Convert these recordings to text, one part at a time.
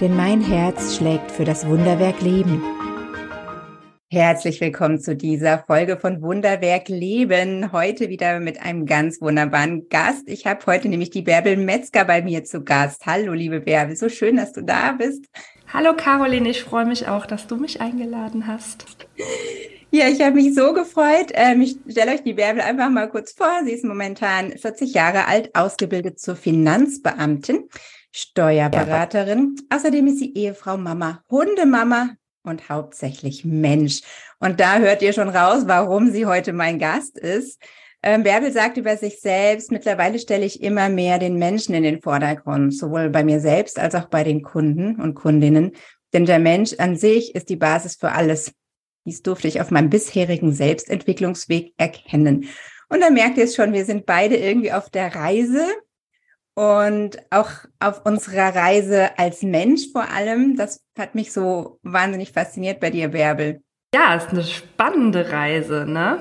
denn mein Herz schlägt für das Wunderwerk Leben. Herzlich willkommen zu dieser Folge von Wunderwerk Leben. Heute wieder mit einem ganz wunderbaren Gast. Ich habe heute nämlich die Bärbel Metzger bei mir zu Gast. Hallo, liebe Bärbel, so schön, dass du da bist. Hallo, Caroline, ich freue mich auch, dass du mich eingeladen hast. Ja, ich habe mich so gefreut. Ähm, ich stelle euch die Bärbel einfach mal kurz vor. Sie ist momentan 40 Jahre alt, ausgebildet zur Finanzbeamtin. Steuerberaterin. Außerdem ist sie Ehefrau, Mama, Hundemama und hauptsächlich Mensch. Und da hört ihr schon raus, warum sie heute mein Gast ist. Ähm, Bärbel sagt über sich selbst, mittlerweile stelle ich immer mehr den Menschen in den Vordergrund, sowohl bei mir selbst als auch bei den Kunden und Kundinnen. Denn der Mensch an sich ist die Basis für alles. Dies durfte ich auf meinem bisherigen Selbstentwicklungsweg erkennen. Und da merkt ihr es schon, wir sind beide irgendwie auf der Reise und auch auf unserer Reise als Mensch vor allem. Das hat mich so wahnsinnig fasziniert bei dir, Bärbel. Ja, ist eine spannende Reise, ne?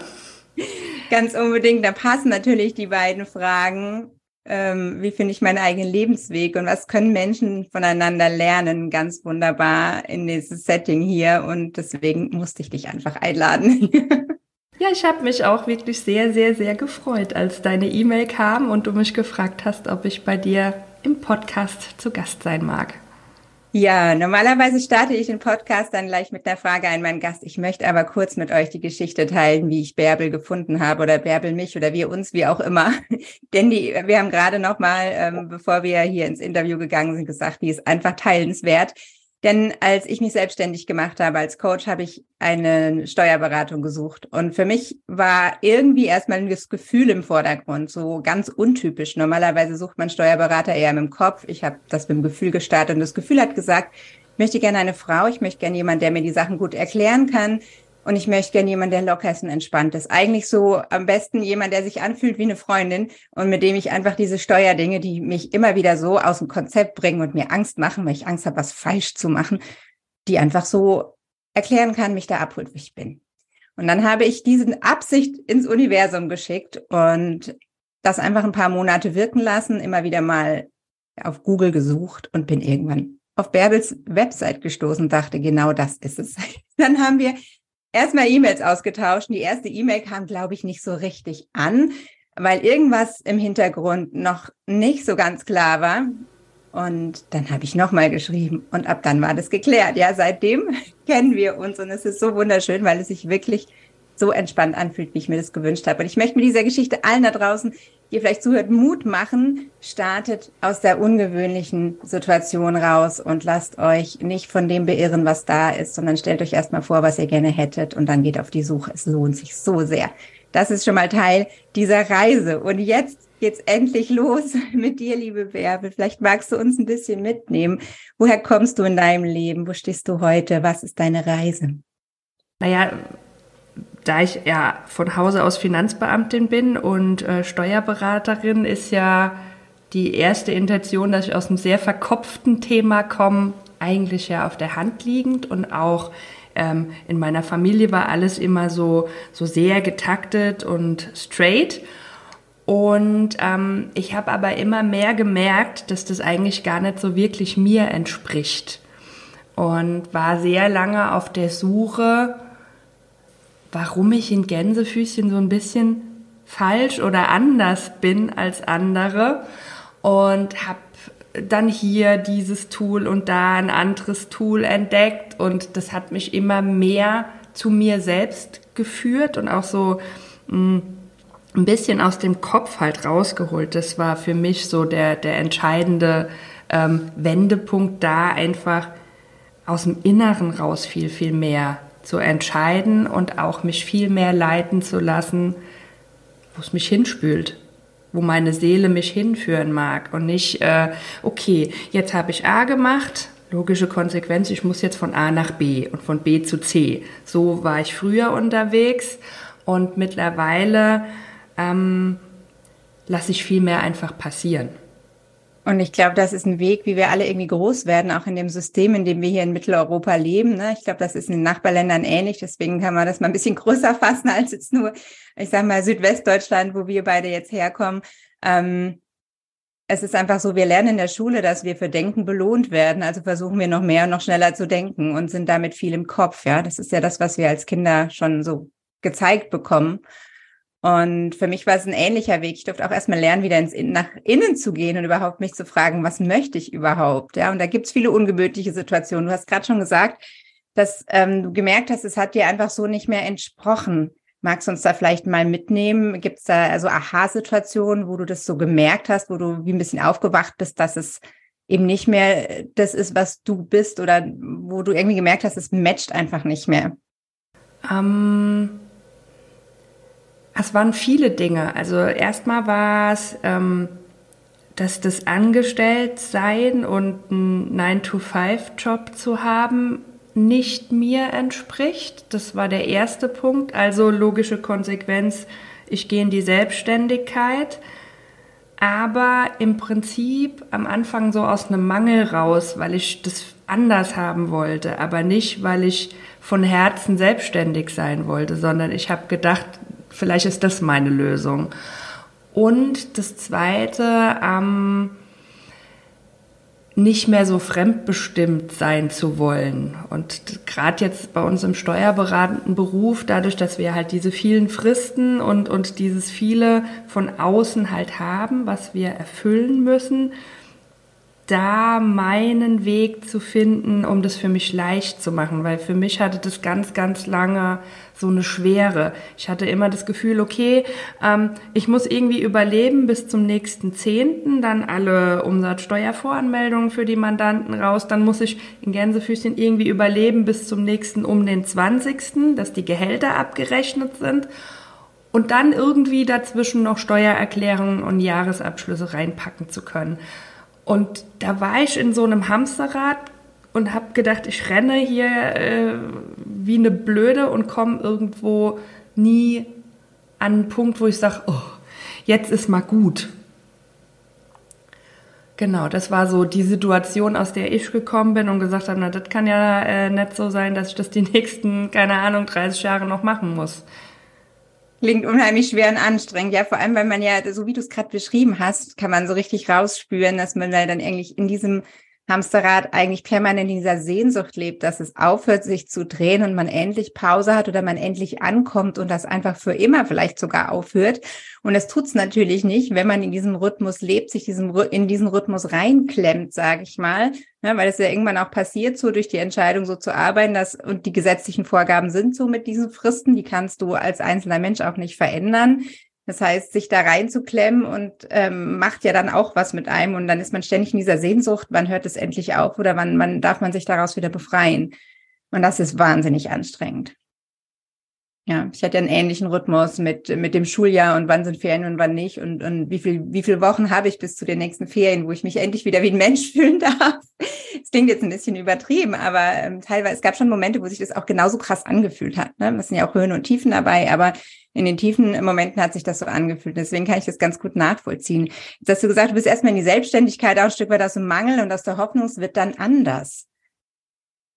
Ganz unbedingt. Da passen natürlich die beiden Fragen. Ähm, wie finde ich meinen eigenen Lebensweg und was können Menschen voneinander lernen? Ganz wunderbar in dieses Setting hier. Und deswegen musste ich dich einfach einladen. Ja, ich habe mich auch wirklich sehr, sehr, sehr gefreut, als deine E-Mail kam und du mich gefragt hast, ob ich bei dir im Podcast zu Gast sein mag. Ja, normalerweise starte ich den Podcast dann gleich mit der Frage an meinen Gast. Ich möchte aber kurz mit euch die Geschichte teilen, wie ich Bärbel gefunden habe oder Bärbel mich oder wir uns, wie auch immer. Denn die, wir haben gerade noch mal, ähm, bevor wir hier ins Interview gegangen sind, gesagt, die ist einfach teilenswert. Denn als ich mich selbstständig gemacht habe als Coach, habe ich eine Steuerberatung gesucht. Und für mich war irgendwie erstmal das Gefühl im Vordergrund, so ganz untypisch. Normalerweise sucht man Steuerberater eher mit dem Kopf. Ich habe das mit dem Gefühl gestartet und das Gefühl hat gesagt, ich möchte gerne eine Frau, ich möchte gerne jemand, der mir die Sachen gut erklären kann, und ich möchte gerne jemanden, der locker ist und entspannt ist. Eigentlich so am besten jemand, der sich anfühlt wie eine Freundin und mit dem ich einfach diese Steuerdinge, die mich immer wieder so aus dem Konzept bringen und mir Angst machen, weil ich Angst habe, was falsch zu machen, die einfach so erklären kann, mich da abholt, wo ich bin. Und dann habe ich diesen Absicht ins Universum geschickt und das einfach ein paar Monate wirken lassen, immer wieder mal auf Google gesucht und bin irgendwann auf Bärbels Website gestoßen, dachte, genau das ist es. Dann haben wir erstmal E-Mails ausgetauscht. Die erste E-Mail kam, glaube ich, nicht so richtig an, weil irgendwas im Hintergrund noch nicht so ganz klar war. Und dann habe ich nochmal geschrieben und ab dann war das geklärt. Ja, seitdem kennen wir uns und es ist so wunderschön, weil es sich wirklich so entspannt anfühlt, wie ich mir das gewünscht habe. Und ich möchte mit dieser Geschichte allen da draußen, ihr vielleicht zuhört, Mut machen. Startet aus der ungewöhnlichen Situation raus und lasst euch nicht von dem beirren, was da ist, sondern stellt euch erstmal vor, was ihr gerne hättet und dann geht auf die Suche. Es lohnt sich so sehr. Das ist schon mal Teil dieser Reise. Und jetzt geht's endlich los mit dir, liebe Bärbel. Vielleicht magst du uns ein bisschen mitnehmen. Woher kommst du in deinem Leben? Wo stehst du heute? Was ist deine Reise? Naja, da ich ja von Hause aus Finanzbeamtin bin und äh, Steuerberaterin, ist ja die erste Intention, dass ich aus einem sehr verkopften Thema komme, eigentlich ja auf der Hand liegend und auch ähm, in meiner Familie war alles immer so, so sehr getaktet und straight. Und ähm, ich habe aber immer mehr gemerkt, dass das eigentlich gar nicht so wirklich mir entspricht. Und war sehr lange auf der Suche, warum ich in Gänsefüßchen so ein bisschen falsch oder anders bin als andere und habe dann hier dieses Tool und da ein anderes Tool entdeckt und das hat mich immer mehr zu mir selbst geführt und auch so mm, ein bisschen aus dem Kopf halt rausgeholt. Das war für mich so der, der entscheidende ähm, Wendepunkt da einfach aus dem Inneren raus viel, viel mehr zu entscheiden und auch mich viel mehr leiten zu lassen, wo es mich hinspült, wo meine Seele mich hinführen mag und nicht, äh, okay, jetzt habe ich A gemacht, logische Konsequenz, ich muss jetzt von A nach B und von B zu C. So war ich früher unterwegs und mittlerweile ähm, lasse ich viel mehr einfach passieren. Und ich glaube, das ist ein Weg, wie wir alle irgendwie groß werden, auch in dem System, in dem wir hier in Mitteleuropa leben. Ne? Ich glaube, das ist in den Nachbarländern ähnlich. Deswegen kann man das mal ein bisschen größer fassen als jetzt nur, ich sage mal, Südwestdeutschland, wo wir beide jetzt herkommen. Ähm, es ist einfach so, wir lernen in der Schule, dass wir für Denken belohnt werden. Also versuchen wir noch mehr und noch schneller zu denken und sind damit viel im Kopf. Ja, das ist ja das, was wir als Kinder schon so gezeigt bekommen. Und für mich war es ein ähnlicher Weg. Ich durfte auch erstmal lernen, wieder ins, nach innen zu gehen und überhaupt mich zu fragen, was möchte ich überhaupt? Ja, und da gibt's viele ungemütliche Situationen. Du hast gerade schon gesagt, dass ähm, du gemerkt hast, es hat dir einfach so nicht mehr entsprochen. Magst du uns da vielleicht mal mitnehmen? Gibt's da also Aha-Situationen, wo du das so gemerkt hast, wo du wie ein bisschen aufgewacht bist, dass es eben nicht mehr das ist, was du bist oder wo du irgendwie gemerkt hast, es matcht einfach nicht mehr? Ähm es waren viele Dinge. Also erstmal war es, ähm, dass das Angestelltsein und einen 9-to-5-Job zu haben nicht mir entspricht. Das war der erste Punkt. Also logische Konsequenz, ich gehe in die Selbstständigkeit. Aber im Prinzip am Anfang so aus einem Mangel raus, weil ich das anders haben wollte, aber nicht, weil ich von Herzen selbstständig sein wollte, sondern ich habe gedacht, vielleicht ist das meine Lösung. Und das Zweite, ähm, nicht mehr so fremdbestimmt sein zu wollen. Und gerade jetzt bei uns im steuerberatenden Beruf, dadurch, dass wir halt diese vielen Fristen und, und dieses viele von außen halt haben, was wir erfüllen müssen, da meinen Weg zu finden, um das für mich leicht zu machen, weil für mich hatte das ganz, ganz lange so eine Schwere. Ich hatte immer das Gefühl, okay, ähm, ich muss irgendwie überleben bis zum nächsten Zehnten, dann alle Umsatzsteuervoranmeldungen für die Mandanten raus, dann muss ich in Gänsefüßchen irgendwie überleben bis zum nächsten um den zwanzigsten, dass die Gehälter abgerechnet sind und dann irgendwie dazwischen noch Steuererklärungen und Jahresabschlüsse reinpacken zu können. Und da war ich in so einem Hamsterrad und habe gedacht, ich renne hier äh, wie eine Blöde und komme irgendwo nie an einen Punkt, wo ich sage, oh, jetzt ist mal gut. Genau, das war so die Situation, aus der ich gekommen bin und gesagt habe, na, das kann ja äh, nicht so sein, dass ich das die nächsten, keine Ahnung, 30 Jahre noch machen muss. Klingt unheimlich schwer und anstrengend, ja, vor allem, weil man ja, so wie du es gerade beschrieben hast, kann man so richtig rausspüren, dass man da dann eigentlich in diesem Hamsterrad eigentlich permanent in dieser Sehnsucht lebt, dass es aufhört, sich zu drehen und man endlich Pause hat oder man endlich ankommt und das einfach für immer vielleicht sogar aufhört. Und es tut's natürlich nicht, wenn man in diesem Rhythmus lebt, sich diesem, in diesen Rhythmus reinklemmt, sage ich mal, ja, weil es ja irgendwann auch passiert, so durch die Entscheidung so zu arbeiten, dass und die gesetzlichen Vorgaben sind so mit diesen Fristen, die kannst du als einzelner Mensch auch nicht verändern. Das heißt, sich da reinzuklemmen und ähm, macht ja dann auch was mit einem und dann ist man ständig in dieser Sehnsucht, wann hört es endlich auf oder wann, wann darf man sich daraus wieder befreien. Und das ist wahnsinnig anstrengend. Ja, ich hatte einen ähnlichen Rhythmus mit, mit dem Schuljahr und wann sind Ferien und wann nicht und, und wie viel, wie viele Wochen habe ich bis zu den nächsten Ferien, wo ich mich endlich wieder wie ein Mensch fühlen darf. Das klingt jetzt ein bisschen übertrieben, aber ähm, teilweise, es gab schon Momente, wo sich das auch genauso krass angefühlt hat. Ne? Es sind ja auch Höhen und Tiefen dabei, aber in den tiefen Momenten hat sich das so angefühlt. Deswegen kann ich das ganz gut nachvollziehen. Jetzt hast du gesagt, du bist erstmal in die Selbstständigkeit, auch ein Stück weit aus dem Mangel und aus der Hoffnung, es wird dann anders.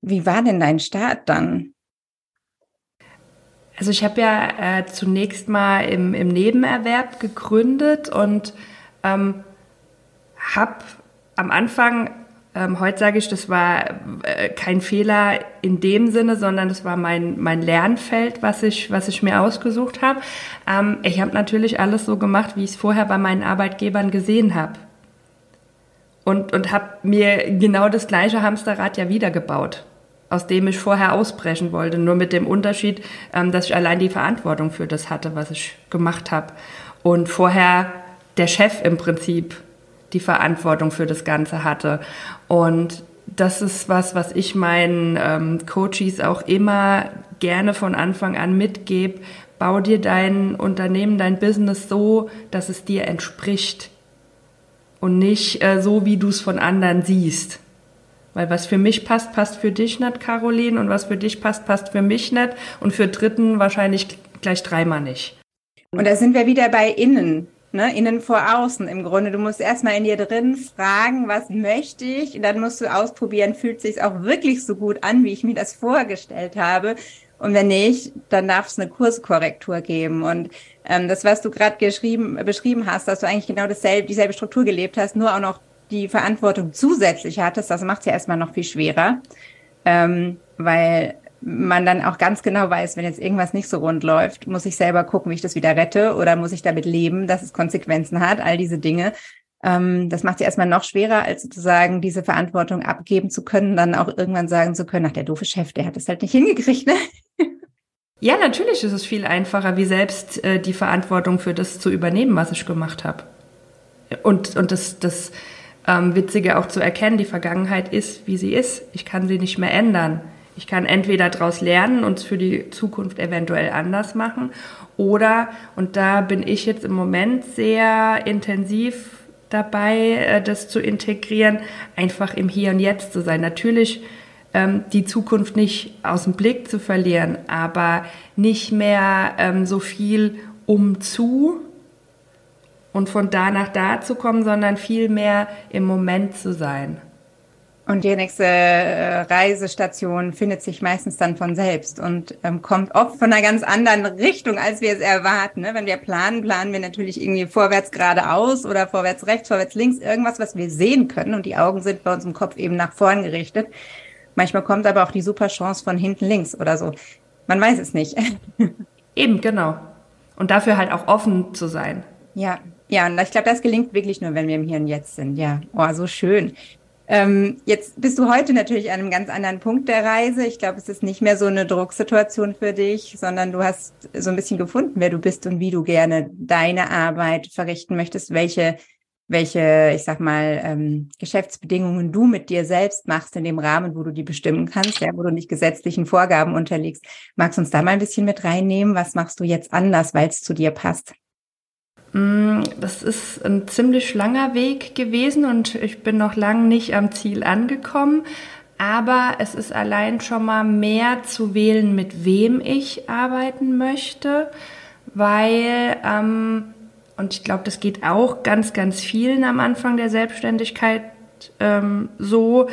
Wie war denn dein Start dann? Also ich habe ja äh, zunächst mal im, im Nebenerwerb gegründet und ähm, habe am Anfang ähm, heute sage ich, das war äh, kein Fehler in dem Sinne, sondern das war mein, mein Lernfeld, was ich, was ich mir ausgesucht habe. Ähm, ich habe natürlich alles so gemacht, wie ich es vorher bei meinen Arbeitgebern gesehen habe. Und, und habe mir genau das gleiche Hamsterrad ja wiedergebaut, aus dem ich vorher ausbrechen wollte. Nur mit dem Unterschied, ähm, dass ich allein die Verantwortung für das hatte, was ich gemacht habe. Und vorher der Chef im Prinzip die Verantwortung für das Ganze hatte. Und das ist was, was ich meinen ähm, Coaches auch immer gerne von Anfang an mitgebe. Bau dir dein Unternehmen, dein Business so, dass es dir entspricht und nicht äh, so, wie du es von anderen siehst. Weil was für mich passt, passt für dich nicht, Caroline, und was für dich passt, passt für mich nicht und für Dritten wahrscheinlich gleich dreimal nicht. Und da sind wir wieder bei innen, ne? innen vor außen im Grunde. Du musst erstmal in dir drin fragen, was möchte ich? Und dann musst du ausprobieren, fühlt sich auch wirklich so gut an, wie ich mir das vorgestellt habe. Und wenn nicht, dann darf es eine Kurskorrektur geben. Und ähm, das, was du gerade beschrieben hast, dass du eigentlich genau dasselbe, dieselbe Struktur gelebt hast, nur auch noch die Verantwortung zusätzlich hattest, das macht es ja erstmal noch viel schwerer. Ähm, weil man dann auch ganz genau weiß, wenn jetzt irgendwas nicht so rund läuft, muss ich selber gucken, wie ich das wieder rette oder muss ich damit leben, dass es Konsequenzen hat, all diese Dinge. Ähm, das macht es erstmal noch schwerer, als sozusagen diese Verantwortung abgeben zu können, dann auch irgendwann sagen zu können, ach, der doofe Chef, der hat es halt nicht hingekriegt, ne? Ja, natürlich ist es viel einfacher, wie selbst äh, die Verantwortung für das zu übernehmen, was ich gemacht habe. Und, und das, das ähm, Witzige auch zu erkennen, die Vergangenheit ist, wie sie ist. Ich kann sie nicht mehr ändern. Ich kann entweder daraus lernen und es für die Zukunft eventuell anders machen oder, und da bin ich jetzt im Moment sehr intensiv dabei, äh, das zu integrieren, einfach im Hier und Jetzt zu sein. Natürlich ähm, die Zukunft nicht aus dem Blick zu verlieren, aber nicht mehr ähm, so viel um zu und von da nach da zu kommen, sondern viel mehr im Moment zu sein. Und die nächste äh, Reisestation findet sich meistens dann von selbst und ähm, kommt oft von einer ganz anderen Richtung, als wir es erwarten. Ne? Wenn wir planen, planen wir natürlich irgendwie vorwärts geradeaus oder vorwärts rechts, vorwärts links, irgendwas, was wir sehen können. Und die Augen sind bei uns im Kopf eben nach vorn gerichtet. Manchmal kommt aber auch die super Chance von hinten links oder so. Man weiß es nicht. Eben, genau. Und dafür halt auch offen zu sein. Ja, ja, und ich glaube, das gelingt wirklich nur, wenn wir im Hier und Jetzt sind. Ja, oh, so schön. Ähm, jetzt bist du heute natürlich an einem ganz anderen Punkt der Reise. Ich glaube, es ist nicht mehr so eine Drucksituation für dich, sondern du hast so ein bisschen gefunden, wer du bist und wie du gerne deine Arbeit verrichten möchtest, welche, welche, ich sag mal, ähm, Geschäftsbedingungen du mit dir selbst machst in dem Rahmen, wo du die bestimmen kannst, ja, wo du nicht gesetzlichen Vorgaben unterliegst. Magst du uns da mal ein bisschen mit reinnehmen? Was machst du jetzt anders, weil es zu dir passt? Mm, das ist ein ziemlich langer Weg gewesen und ich bin noch lang nicht am Ziel angekommen. Aber es ist allein schon mal mehr zu wählen, mit wem ich arbeiten möchte, weil, ähm, und ich glaube, das geht auch ganz, ganz vielen am Anfang der Selbstständigkeit ähm, so,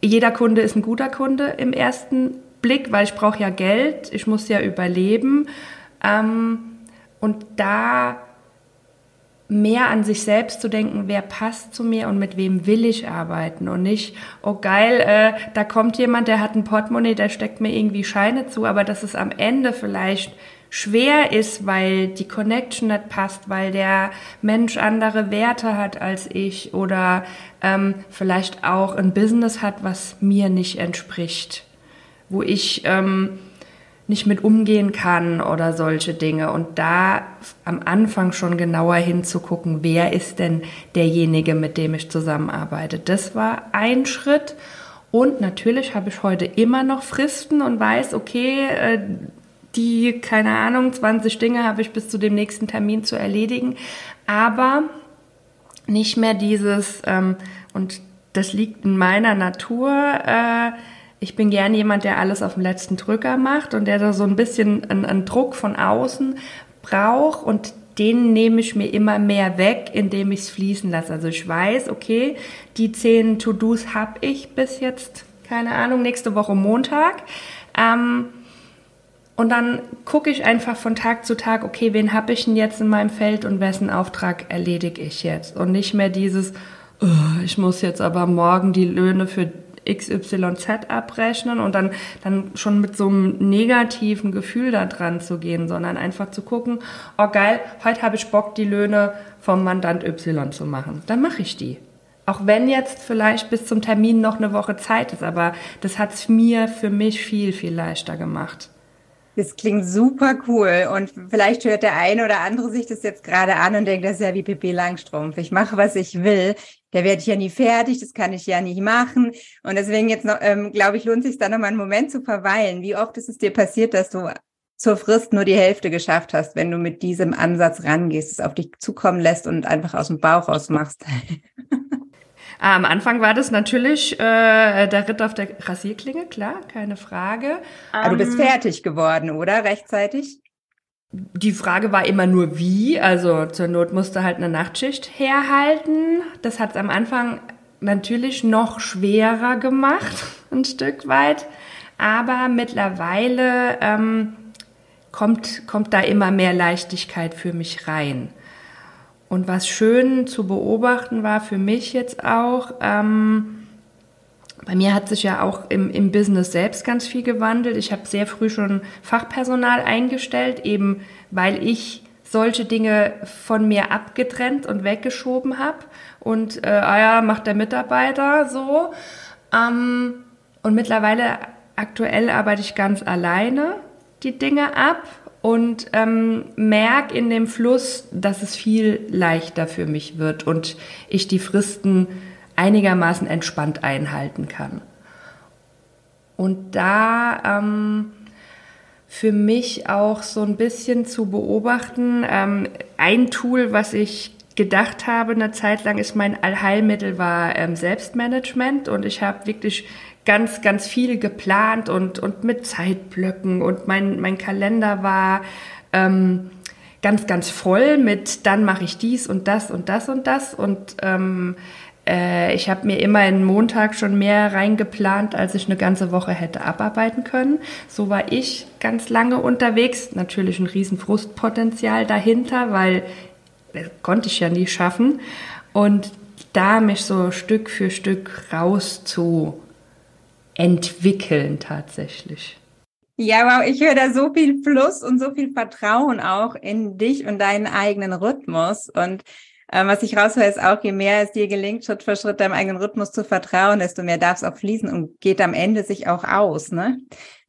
jeder Kunde ist ein guter Kunde im ersten Blick, weil ich brauche ja Geld, ich muss ja überleben. Ähm, und da mehr an sich selbst zu denken, wer passt zu mir und mit wem will ich arbeiten und nicht, oh geil, äh, da kommt jemand, der hat ein Portemonnaie, der steckt mir irgendwie Scheine zu, aber dass es am Ende vielleicht schwer ist, weil die Connection nicht passt, weil der Mensch andere Werte hat als ich oder ähm, vielleicht auch ein Business hat, was mir nicht entspricht, wo ich ähm, nicht mit umgehen kann oder solche Dinge. Und da am Anfang schon genauer hinzugucken, wer ist denn derjenige, mit dem ich zusammenarbeite. Das war ein Schritt. Und natürlich habe ich heute immer noch Fristen und weiß, okay, äh, die, keine Ahnung, 20 Dinge habe ich bis zu dem nächsten Termin zu erledigen. Aber nicht mehr dieses, ähm, und das liegt in meiner Natur, äh, ich bin gern jemand, der alles auf dem letzten Drücker macht und der da so ein bisschen einen, einen Druck von außen braucht und den nehme ich mir immer mehr weg, indem ich es fließen lasse. Also ich weiß, okay, die zehn To-Dos habe ich bis jetzt, keine Ahnung, nächste Woche Montag. Ähm, und dann gucke ich einfach von Tag zu Tag, okay, wen habe ich denn jetzt in meinem Feld und wessen Auftrag erledige ich jetzt? Und nicht mehr dieses, oh, ich muss jetzt aber morgen die Löhne für XYZ abrechnen und dann, dann schon mit so einem negativen Gefühl da dran zu gehen, sondern einfach zu gucken, oh geil, heute habe ich Bock, die Löhne vom Mandant Y zu machen. Dann mache ich die. Auch wenn jetzt vielleicht bis zum Termin noch eine Woche Zeit ist, aber das hat es mir für mich viel, viel leichter gemacht. Das klingt super cool und vielleicht hört der eine oder andere sich das jetzt gerade an und denkt, das ist ja wie Pippi Langstrumpf. Ich mache, was ich will. Da werde ich ja nie fertig, das kann ich ja nicht machen. Und deswegen jetzt noch, ähm, glaube ich, lohnt sich da noch mal einen Moment zu verweilen. Wie oft ist es dir passiert, dass du zur Frist nur die Hälfte geschafft hast, wenn du mit diesem Ansatz rangehst, es auf dich zukommen lässt und einfach aus dem Bauch aus machst? Am Anfang war das natürlich äh, der Ritt auf der Rasierklinge, klar, keine Frage. Aber du bist ähm, fertig geworden, oder? Rechtzeitig? Die Frage war immer nur wie. Also zur Not musste halt eine Nachtschicht herhalten. Das hat es am Anfang natürlich noch schwerer gemacht, ein Stück weit. Aber mittlerweile ähm, kommt, kommt da immer mehr Leichtigkeit für mich rein. Und was schön zu beobachten war für mich jetzt auch, ähm, bei mir hat sich ja auch im, im Business selbst ganz viel gewandelt. Ich habe sehr früh schon Fachpersonal eingestellt, eben weil ich solche Dinge von mir abgetrennt und weggeschoben habe. Und äh, ah ja, macht der Mitarbeiter so. Ähm, und mittlerweile, aktuell arbeite ich ganz alleine die Dinge ab und ähm, merke in dem Fluss, dass es viel leichter für mich wird und ich die Fristen einigermaßen entspannt einhalten kann. Und da ähm, für mich auch so ein bisschen zu beobachten, ähm, ein Tool, was ich gedacht habe eine Zeit lang, ist mein Allheilmittel war ähm, Selbstmanagement. Und ich habe wirklich ganz, ganz viel geplant und, und mit Zeitblöcken. Und mein, mein Kalender war ähm, ganz, ganz voll mit, dann mache ich dies und das und das und das. Und ähm, äh, ich habe mir immer einen Montag schon mehr reingeplant, als ich eine ganze Woche hätte abarbeiten können. So war ich ganz lange unterwegs. Natürlich ein riesen Frustpotenzial dahinter, weil das konnte ich ja nie schaffen. Und da mich so Stück für Stück raus zu entwickeln tatsächlich. Ja, wow, ich höre da so viel Fluss und so viel Vertrauen auch in dich und deinen eigenen Rhythmus. Und was ich raushöre, ist auch, je mehr es dir gelingt, Schritt für Schritt deinem eigenen Rhythmus zu vertrauen, desto mehr darf es auch fließen und geht am Ende sich auch aus. Ne?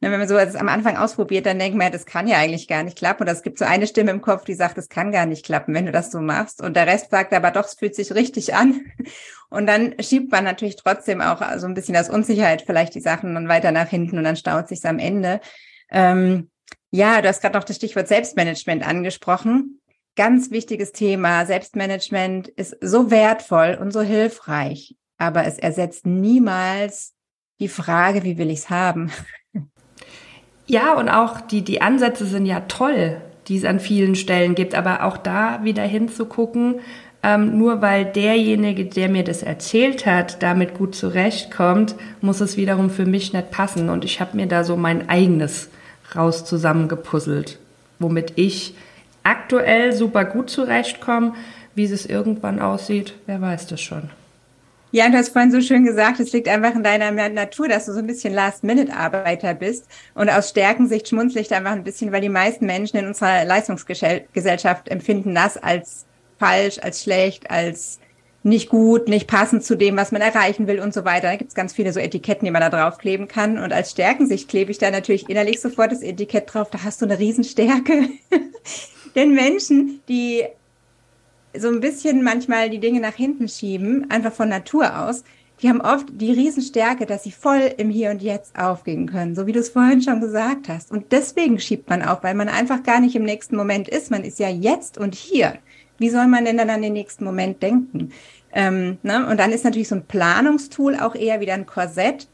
Wenn man so es am Anfang ausprobiert, dann denkt man, das kann ja eigentlich gar nicht klappen. Oder es gibt so eine Stimme im Kopf, die sagt, das kann gar nicht klappen, wenn du das so machst. Und der Rest sagt aber doch, es fühlt sich richtig an. Und dann schiebt man natürlich trotzdem auch so ein bisschen aus Unsicherheit vielleicht die Sachen dann weiter nach hinten und dann staut sich am Ende. Ähm, ja, du hast gerade noch das Stichwort Selbstmanagement angesprochen. Ganz wichtiges Thema. Selbstmanagement ist so wertvoll und so hilfreich, aber es ersetzt niemals die Frage, wie will ich es haben? Ja, und auch die, die Ansätze sind ja toll, die es an vielen Stellen gibt, aber auch da wieder hinzugucken, ähm, nur weil derjenige, der mir das erzählt hat, damit gut zurechtkommt, muss es wiederum für mich nicht passen. Und ich habe mir da so mein eigenes raus zusammengepuzzelt, womit ich aktuell super gut zurechtkomme. Wie es irgendwann aussieht, wer weiß das schon. Ja, du hast vorhin so schön gesagt, es liegt einfach in deiner Natur, dass du so ein bisschen Last-Minute-Arbeiter bist. Und aus Stärkensicht schmunzle ich da einfach ein bisschen, weil die meisten Menschen in unserer Leistungsgesellschaft empfinden das als falsch, als schlecht, als nicht gut, nicht passend zu dem, was man erreichen will und so weiter. Da gibt es ganz viele so Etiketten, die man da draufkleben kann. Und als Stärkensicht klebe ich da natürlich innerlich sofort das Etikett drauf, da hast du eine Riesenstärke. Denn Menschen, die so ein bisschen manchmal die Dinge nach hinten schieben, einfach von Natur aus, die haben oft die Riesenstärke, dass sie voll im Hier und Jetzt aufgehen können, so wie du es vorhin schon gesagt hast. Und deswegen schiebt man auf, weil man einfach gar nicht im nächsten Moment ist. Man ist ja jetzt und hier wie soll man denn dann an den nächsten Moment denken? Ähm, ne? Und dann ist natürlich so ein Planungstool auch eher wieder ein Korsett,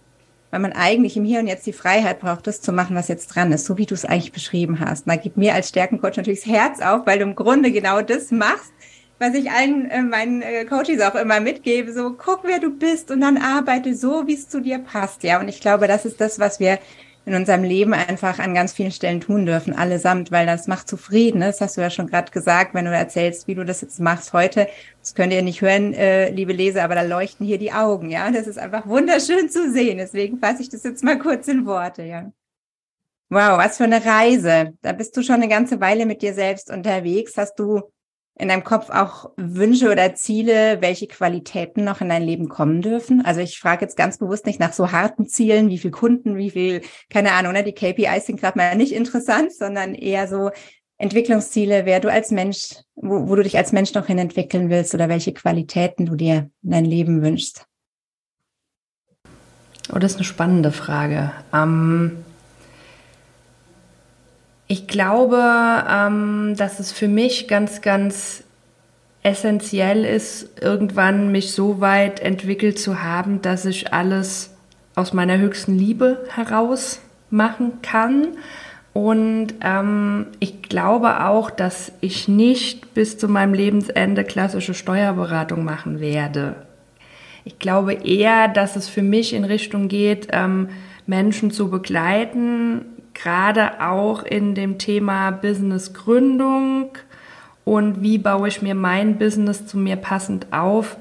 weil man eigentlich im Hier und Jetzt die Freiheit braucht, das zu machen, was jetzt dran ist, so wie du es eigentlich beschrieben hast. Und da gibt mir als Stärkencoach natürlich das Herz auf, weil du im Grunde genau das machst, was ich allen äh, meinen äh, Coaches auch immer mitgebe, so guck, wer du bist und dann arbeite so, wie es zu dir passt. Ja, und ich glaube, das ist das, was wir in unserem Leben einfach an ganz vielen Stellen tun dürfen, allesamt, weil das macht zufrieden. Das hast du ja schon gerade gesagt, wenn du erzählst, wie du das jetzt machst heute. Das könnt ihr nicht hören, äh, liebe Leser, aber da leuchten hier die Augen, ja. Das ist einfach wunderschön zu sehen. Deswegen fasse ich das jetzt mal kurz in Worte, ja. Wow, was für eine Reise. Da bist du schon eine ganze Weile mit dir selbst unterwegs. Hast du in deinem Kopf auch Wünsche oder Ziele, welche Qualitäten noch in dein Leben kommen dürfen? Also ich frage jetzt ganz bewusst nicht nach so harten Zielen, wie viel Kunden, wie viel, keine Ahnung, ne? die KPIs sind gerade mal nicht interessant, sondern eher so Entwicklungsziele, wer du als Mensch, wo, wo du dich als Mensch noch hin entwickeln willst oder welche Qualitäten du dir in dein Leben wünschst. Oh, das ist eine spannende Frage. Ähm ich glaube, ähm, dass es für mich ganz, ganz essentiell ist, irgendwann mich so weit entwickelt zu haben, dass ich alles aus meiner höchsten Liebe heraus machen kann. Und ähm, ich glaube auch, dass ich nicht bis zu meinem Lebensende klassische Steuerberatung machen werde. Ich glaube eher, dass es für mich in Richtung geht, ähm, Menschen zu begleiten, gerade auch in dem Thema Businessgründung und wie baue ich mir mein Business zu mir passend auf,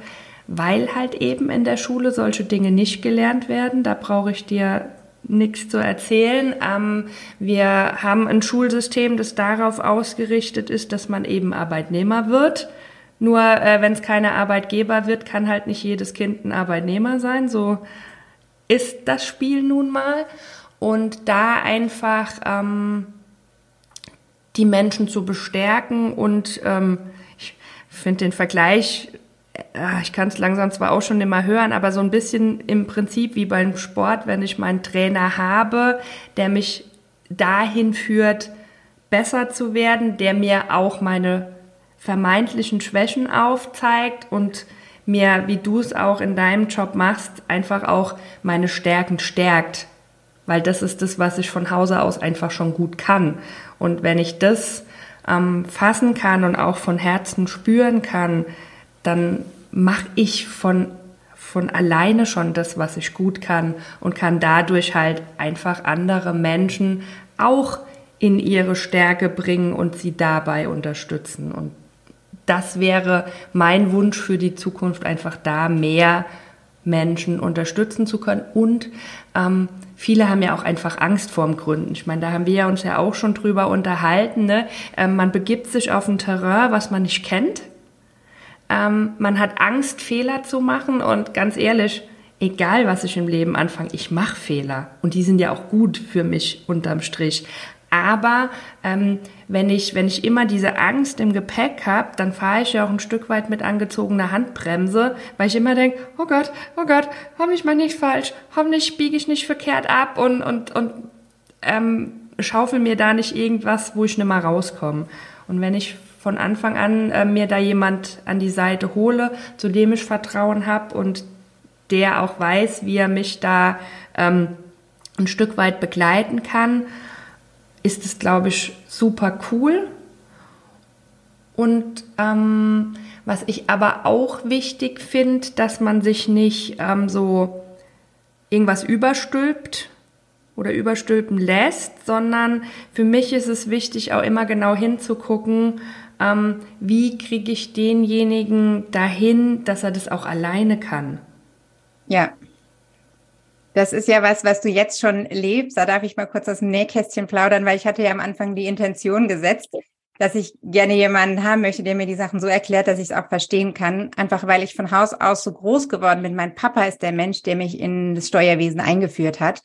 weil halt eben in der Schule solche Dinge nicht gelernt werden. Da brauche ich dir nichts zu erzählen. Ähm, wir haben ein Schulsystem, das darauf ausgerichtet ist, dass man eben Arbeitnehmer wird. Nur äh, wenn es keine Arbeitgeber wird, kann halt nicht jedes Kind ein Arbeitnehmer sein. So ist das Spiel nun mal. Und da einfach ähm, die Menschen zu bestärken und ähm, ich finde den Vergleich äh, ich kann es langsam zwar auch schon immer hören, aber so ein bisschen im Prinzip wie beim Sport, wenn ich meinen Trainer habe, der mich dahin führt, besser zu werden, der mir auch meine vermeintlichen Schwächen aufzeigt und mir, wie du es auch in deinem Job machst, einfach auch meine Stärken stärkt. Weil das ist das, was ich von Hause aus einfach schon gut kann. Und wenn ich das ähm, fassen kann und auch von Herzen spüren kann, dann mache ich von, von alleine schon das, was ich gut kann und kann dadurch halt einfach andere Menschen auch in ihre Stärke bringen und sie dabei unterstützen. Und das wäre mein Wunsch für die Zukunft, einfach da mehr Menschen unterstützen zu können. Und ähm, viele haben ja auch einfach Angst vorm Gründen. Ich meine, da haben wir ja uns ja auch schon drüber unterhalten. Ne? Ähm, man begibt sich auf ein Terrain, was man nicht kennt. Ähm, man hat Angst, Fehler zu machen und ganz ehrlich, egal was ich im Leben anfange, ich mache Fehler und die sind ja auch gut für mich unterm Strich. Aber ähm, wenn, ich, wenn ich immer diese Angst im Gepäck habe, dann fahre ich ja auch ein Stück weit mit angezogener Handbremse, weil ich immer denke, oh Gott, oh Gott, hoffentlich mal nicht falsch, hoffentlich biege ich nicht verkehrt ab und, und, und ähm, schaufel mir da nicht irgendwas, wo ich nicht mal rauskomme. Und wenn ich von Anfang an äh, mir da jemand an die Seite hole, zu dem ich Vertrauen habe und der auch weiß, wie er mich da ähm, ein Stück weit begleiten kann, ist es, glaube ich, super cool. Und ähm, was ich aber auch wichtig finde, dass man sich nicht ähm, so irgendwas überstülpt oder überstülpen lässt, sondern für mich ist es wichtig, auch immer genau hinzugucken, ähm, wie kriege ich denjenigen dahin, dass er das auch alleine kann. Ja. Das ist ja was, was du jetzt schon lebst. Da darf ich mal kurz aus dem Nähkästchen plaudern, weil ich hatte ja am Anfang die Intention gesetzt, dass ich gerne jemanden haben möchte, der mir die Sachen so erklärt, dass ich es auch verstehen kann. Einfach weil ich von Haus aus so groß geworden bin. Mein Papa ist der Mensch, der mich in das Steuerwesen eingeführt hat.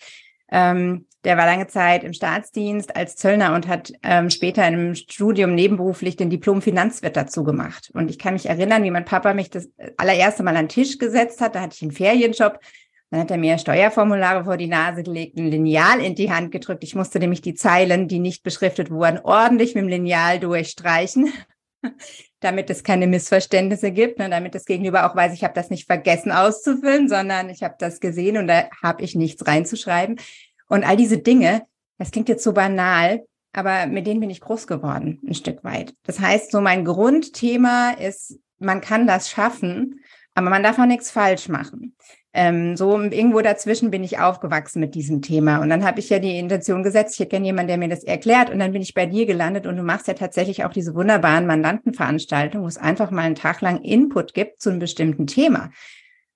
Ähm, der war lange Zeit im Staatsdienst als Zöllner und hat ähm, später in einem Studium nebenberuflich den Diplom Finanzwirt dazu gemacht. Und ich kann mich erinnern, wie mein Papa mich das allererste Mal an den Tisch gesetzt hat. Da hatte ich einen Ferienjob. Dann hat er mir Steuerformulare vor die Nase gelegt, ein Lineal in die Hand gedrückt. Ich musste nämlich die Zeilen, die nicht beschriftet wurden, ordentlich mit dem Lineal durchstreichen, damit es keine Missverständnisse gibt und damit das Gegenüber auch weiß, ich habe das nicht vergessen auszufüllen, sondern ich habe das gesehen und da habe ich nichts reinzuschreiben. Und all diese Dinge, das klingt jetzt so banal, aber mit denen bin ich groß geworden, ein Stück weit. Das heißt, so mein Grundthema ist, man kann das schaffen, aber man darf auch nichts falsch machen. Ähm, so irgendwo dazwischen bin ich aufgewachsen mit diesem Thema. Und dann habe ich ja die Intention gesetzt, ich gerne jemanden, der mir das erklärt. Und dann bin ich bei dir gelandet und du machst ja tatsächlich auch diese wunderbaren Mandantenveranstaltungen, wo es einfach mal einen Tag lang Input gibt zu einem bestimmten Thema.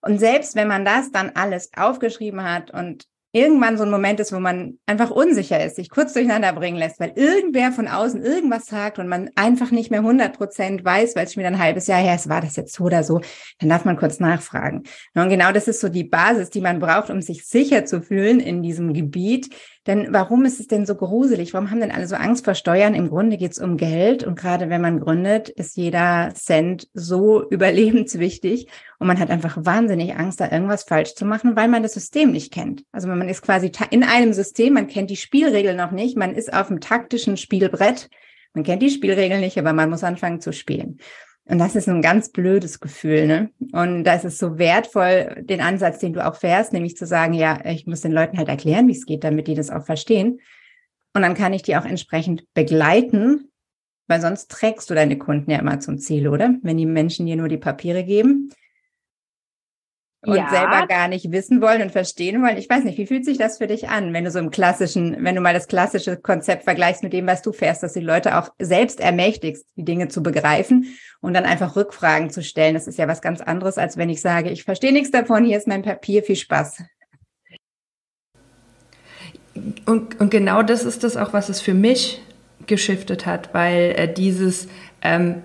Und selbst wenn man das dann alles aufgeschrieben hat und irgendwann so ein Moment ist, wo man einfach unsicher ist, sich kurz durcheinander bringen lässt, weil irgendwer von außen irgendwas sagt und man einfach nicht mehr 100 Prozent weiß, weil es schon wieder ein halbes Jahr her ist, war das jetzt so oder so, dann darf man kurz nachfragen. Und genau das ist so die Basis, die man braucht, um sich sicher zu fühlen in diesem Gebiet, denn warum ist es denn so gruselig? Warum haben denn alle so Angst vor Steuern? Im Grunde geht es um Geld und gerade wenn man gründet, ist jeder Cent so überlebenswichtig und man hat einfach wahnsinnig Angst, da irgendwas falsch zu machen, weil man das System nicht kennt. Also man ist quasi in einem System, man kennt die Spielregeln noch nicht, man ist auf dem taktischen Spielbrett, man kennt die Spielregeln nicht, aber man muss anfangen zu spielen. Und das ist ein ganz blödes Gefühl, ne? Und das ist so wertvoll, den Ansatz, den du auch fährst, nämlich zu sagen, ja, ich muss den Leuten halt erklären, wie es geht, damit die das auch verstehen. Und dann kann ich die auch entsprechend begleiten, weil sonst trägst du deine Kunden ja immer zum Ziel, oder? Wenn die Menschen dir nur die Papiere geben und ja. selber gar nicht wissen wollen und verstehen wollen. Ich weiß nicht, wie fühlt sich das für dich an, wenn du so im klassischen, wenn du mal das klassische Konzept vergleichst mit dem, was du fährst, dass die Leute auch selbst ermächtigst, die Dinge zu begreifen und dann einfach Rückfragen zu stellen. Das ist ja was ganz anderes, als wenn ich sage, ich verstehe nichts davon, hier ist mein Papier, viel Spaß. Und, und genau das ist das auch, was es für mich geschiftet hat, weil äh, dieses ähm,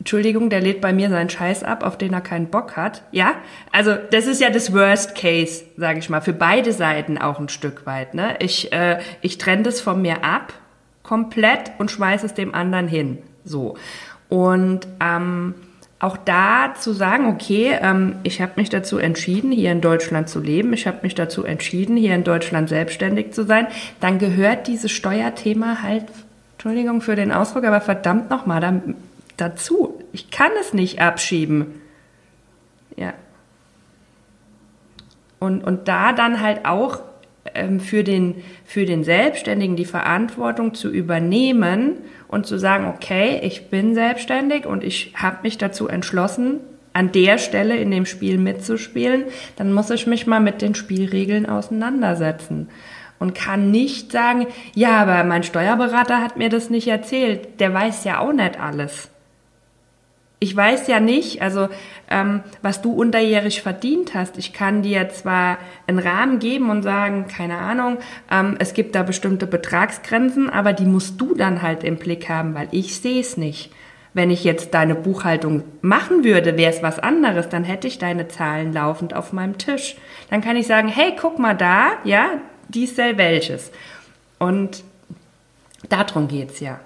Entschuldigung, der lädt bei mir seinen Scheiß ab, auf den er keinen Bock hat. Ja, also das ist ja das Worst Case, sage ich mal, für beide Seiten auch ein Stück weit. Ne? Ich, äh, ich trenne das von mir ab, komplett und schmeiße es dem anderen hin. So. Und ähm, auch da zu sagen, okay, ähm, ich habe mich dazu entschieden, hier in Deutschland zu leben, ich habe mich dazu entschieden, hier in Deutschland selbstständig zu sein, dann gehört dieses Steuerthema halt, Entschuldigung für den Ausdruck, aber verdammt nochmal, dazu. Ich kann es nicht abschieben. Ja. Und, und da dann halt auch ähm, für, den, für den Selbstständigen die Verantwortung zu übernehmen und zu sagen, okay, ich bin selbstständig und ich habe mich dazu entschlossen, an der Stelle in dem Spiel mitzuspielen, dann muss ich mich mal mit den Spielregeln auseinandersetzen und kann nicht sagen, ja, aber mein Steuerberater hat mir das nicht erzählt, der weiß ja auch nicht alles ich weiß ja nicht, also ähm, was du unterjährig verdient hast. Ich kann dir zwar einen Rahmen geben und sagen, keine Ahnung, ähm, es gibt da bestimmte Betragsgrenzen, aber die musst du dann halt im Blick haben, weil ich sehe es nicht. Wenn ich jetzt deine Buchhaltung machen würde, wäre es was anderes, dann hätte ich deine Zahlen laufend auf meinem Tisch. Dann kann ich sagen, hey, guck mal da, ja, dies sei welches. Und darum geht's ja.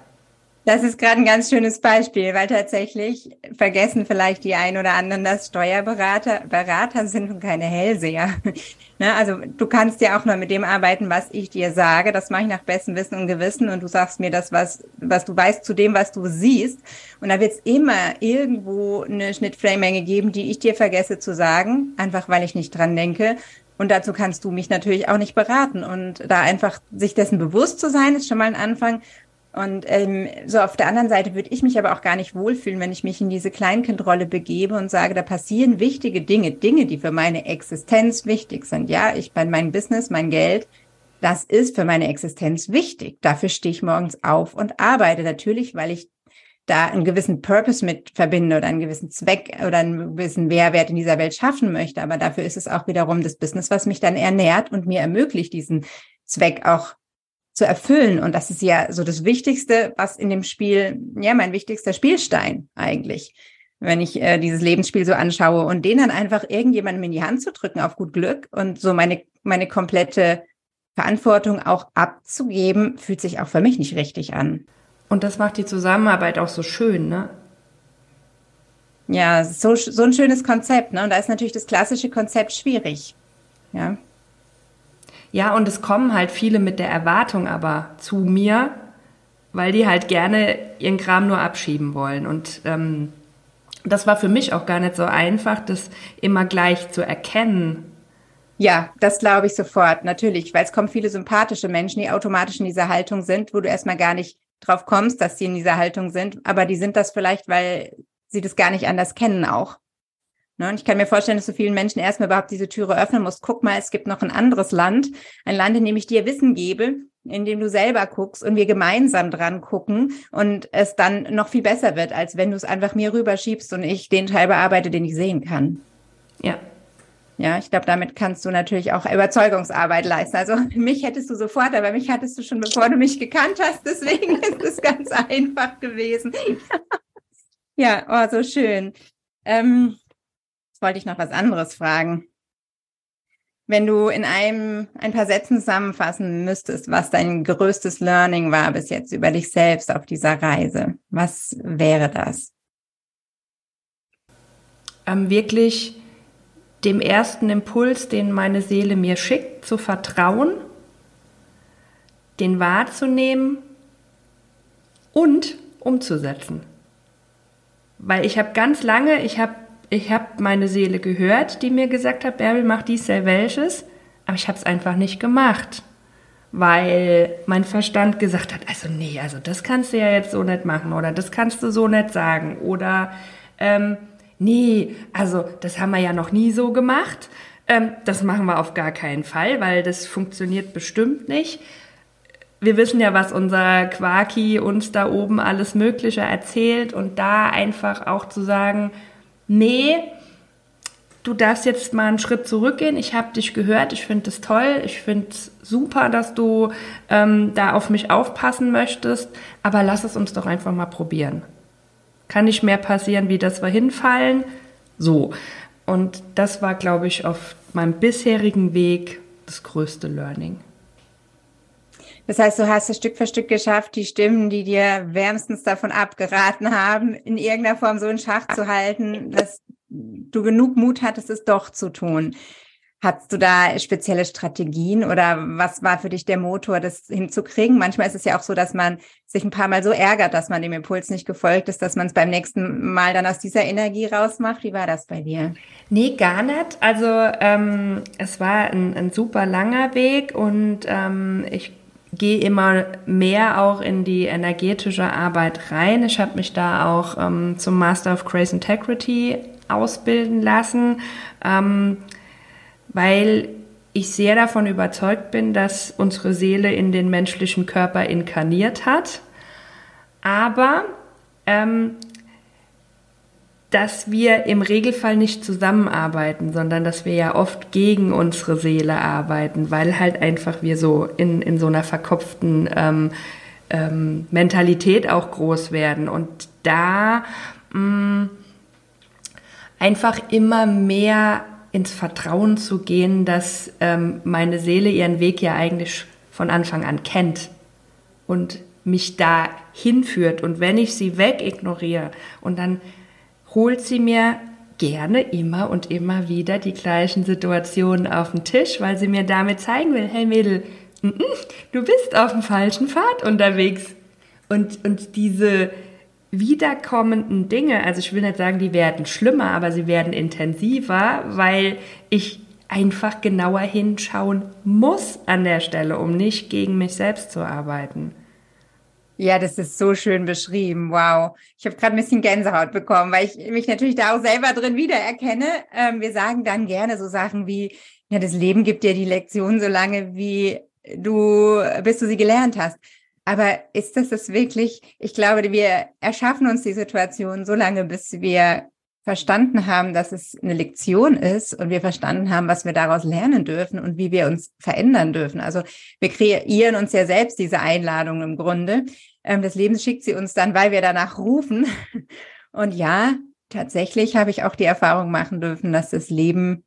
Das ist gerade ein ganz schönes Beispiel, weil tatsächlich vergessen vielleicht die ein oder anderen, dass Steuerberater Berater sind und keine Hellseher. ne? Also du kannst ja auch nur mit dem arbeiten, was ich dir sage. Das mache ich nach bestem Wissen und Gewissen und du sagst mir das, was, was du weißt zu dem, was du siehst. Und da wird es immer irgendwo eine Schnittframe geben, die ich dir vergesse zu sagen, einfach weil ich nicht dran denke. Und dazu kannst du mich natürlich auch nicht beraten. Und da einfach sich dessen bewusst zu sein, ist schon mal ein Anfang. Und ähm, so auf der anderen Seite würde ich mich aber auch gar nicht wohlfühlen, wenn ich mich in diese Kleinkindrolle begebe und sage, da passieren wichtige Dinge, Dinge, die für meine Existenz wichtig sind. Ja, ich bei meinem Business, mein Geld, das ist für meine Existenz wichtig. Dafür stehe ich morgens auf und arbeite natürlich, weil ich da einen gewissen Purpose mit verbinde oder einen gewissen Zweck oder einen gewissen Mehrwert in dieser Welt schaffen möchte. Aber dafür ist es auch wiederum das Business, was mich dann ernährt und mir ermöglicht, diesen Zweck auch zu erfüllen. Und das ist ja so das Wichtigste, was in dem Spiel, ja, mein wichtigster Spielstein eigentlich, wenn ich äh, dieses Lebensspiel so anschaue und den dann einfach irgendjemandem in die Hand zu drücken auf gut Glück und so meine, meine komplette Verantwortung auch abzugeben, fühlt sich auch für mich nicht richtig an. Und das macht die Zusammenarbeit auch so schön, ne? Ja, so, so ein schönes Konzept, ne? Und da ist natürlich das klassische Konzept schwierig. Ja. Ja, und es kommen halt viele mit der Erwartung aber zu mir, weil die halt gerne ihren Kram nur abschieben wollen. Und ähm, das war für mich auch gar nicht so einfach, das immer gleich zu erkennen. Ja, das glaube ich sofort, natürlich, weil es kommen viele sympathische Menschen, die automatisch in dieser Haltung sind, wo du erstmal gar nicht drauf kommst, dass sie in dieser Haltung sind, aber die sind das vielleicht, weil sie das gar nicht anders kennen auch. Ne? Und ich kann mir vorstellen, dass du vielen Menschen erstmal überhaupt diese Türe öffnen musst. Guck mal, es gibt noch ein anderes Land, ein Land, in dem ich dir Wissen gebe, in dem du selber guckst und wir gemeinsam dran gucken und es dann noch viel besser wird, als wenn du es einfach mir rüberschiebst und ich den Teil bearbeite, den ich sehen kann. Ja. Ja, ich glaube, damit kannst du natürlich auch Überzeugungsarbeit leisten. Also mich hättest du sofort, aber mich hattest du schon, bevor du mich gekannt hast. Deswegen ist es ganz einfach gewesen. ja, oh, so schön. Ähm, wollte ich noch was anderes fragen. Wenn du in einem ein paar Sätzen zusammenfassen müsstest, was dein größtes Learning war bis jetzt über dich selbst auf dieser Reise, was wäre das? Ähm, wirklich dem ersten Impuls, den meine Seele mir schickt, zu vertrauen, den wahrzunehmen und umzusetzen weil ich habe ganz lange, ich habe ich hab meine Seele gehört, die mir gesagt hat, Bärbel, mach dies, sei welches, aber ich habe es einfach nicht gemacht, weil mein Verstand gesagt hat, also nee, also das kannst du ja jetzt so nicht machen oder das kannst du so nicht sagen oder ähm, nee, also das haben wir ja noch nie so gemacht, ähm, das machen wir auf gar keinen Fall, weil das funktioniert bestimmt nicht. Wir wissen ja, was unser Quaki uns da oben alles Mögliche erzählt und da einfach auch zu sagen, nee, du darfst jetzt mal einen Schritt zurückgehen. Ich habe dich gehört, ich finde es toll, ich finde es super, dass du ähm, da auf mich aufpassen möchtest, aber lass es uns doch einfach mal probieren. Kann nicht mehr passieren, wie dass wir hinfallen. So. Und das war, glaube ich, auf meinem bisherigen Weg das größte Learning. Das heißt, du hast es Stück für Stück geschafft, die Stimmen, die dir wärmstens davon abgeraten haben, in irgendeiner Form so in Schach zu halten, dass du genug Mut hattest, es doch zu tun. Hattest du da spezielle Strategien oder was war für dich der Motor, das hinzukriegen? Manchmal ist es ja auch so, dass man sich ein paar Mal so ärgert, dass man dem Impuls nicht gefolgt ist, dass man es beim nächsten Mal dann aus dieser Energie rausmacht. Wie war das bei dir? Nee, gar nicht. Also ähm, es war ein, ein super langer Weg und ähm, ich gehe immer mehr auch in die energetische Arbeit rein. Ich habe mich da auch ähm, zum Master of Grace Integrity ausbilden lassen, ähm, weil ich sehr davon überzeugt bin, dass unsere Seele in den menschlichen Körper inkarniert hat. Aber ähm, dass wir im Regelfall nicht zusammenarbeiten, sondern dass wir ja oft gegen unsere Seele arbeiten, weil halt einfach wir so in, in so einer verkopften ähm, ähm, Mentalität auch groß werden und da mh, mm, einfach immer mehr ins Vertrauen zu gehen, dass ähm, meine Seele ihren Weg ja eigentlich von Anfang an kennt und mich da hinführt. Und wenn ich sie wegignoriere und dann holt sie mir gerne immer und immer wieder die gleichen Situationen auf den Tisch, weil sie mir damit zeigen will, hey Mädel, du bist auf dem falschen Pfad unterwegs. Und, und diese wiederkommenden Dinge, also ich will nicht sagen, die werden schlimmer, aber sie werden intensiver, weil ich einfach genauer hinschauen muss an der Stelle, um nicht gegen mich selbst zu arbeiten. Ja, das ist so schön beschrieben. Wow. Ich habe gerade ein bisschen Gänsehaut bekommen, weil ich mich natürlich da auch selber drin wiedererkenne. Ähm, wir sagen dann gerne so Sachen wie, ja, das Leben gibt dir die Lektion so lange, wie du, bis du sie gelernt hast. Aber ist das das wirklich? Ich glaube, wir erschaffen uns die Situation so lange, bis wir verstanden haben, dass es eine Lektion ist und wir verstanden haben, was wir daraus lernen dürfen und wie wir uns verändern dürfen. Also wir kreieren uns ja selbst diese Einladung im Grunde. Ähm, das Leben schickt sie uns dann, weil wir danach rufen. Und ja, tatsächlich habe ich auch die Erfahrung machen dürfen, dass das Leben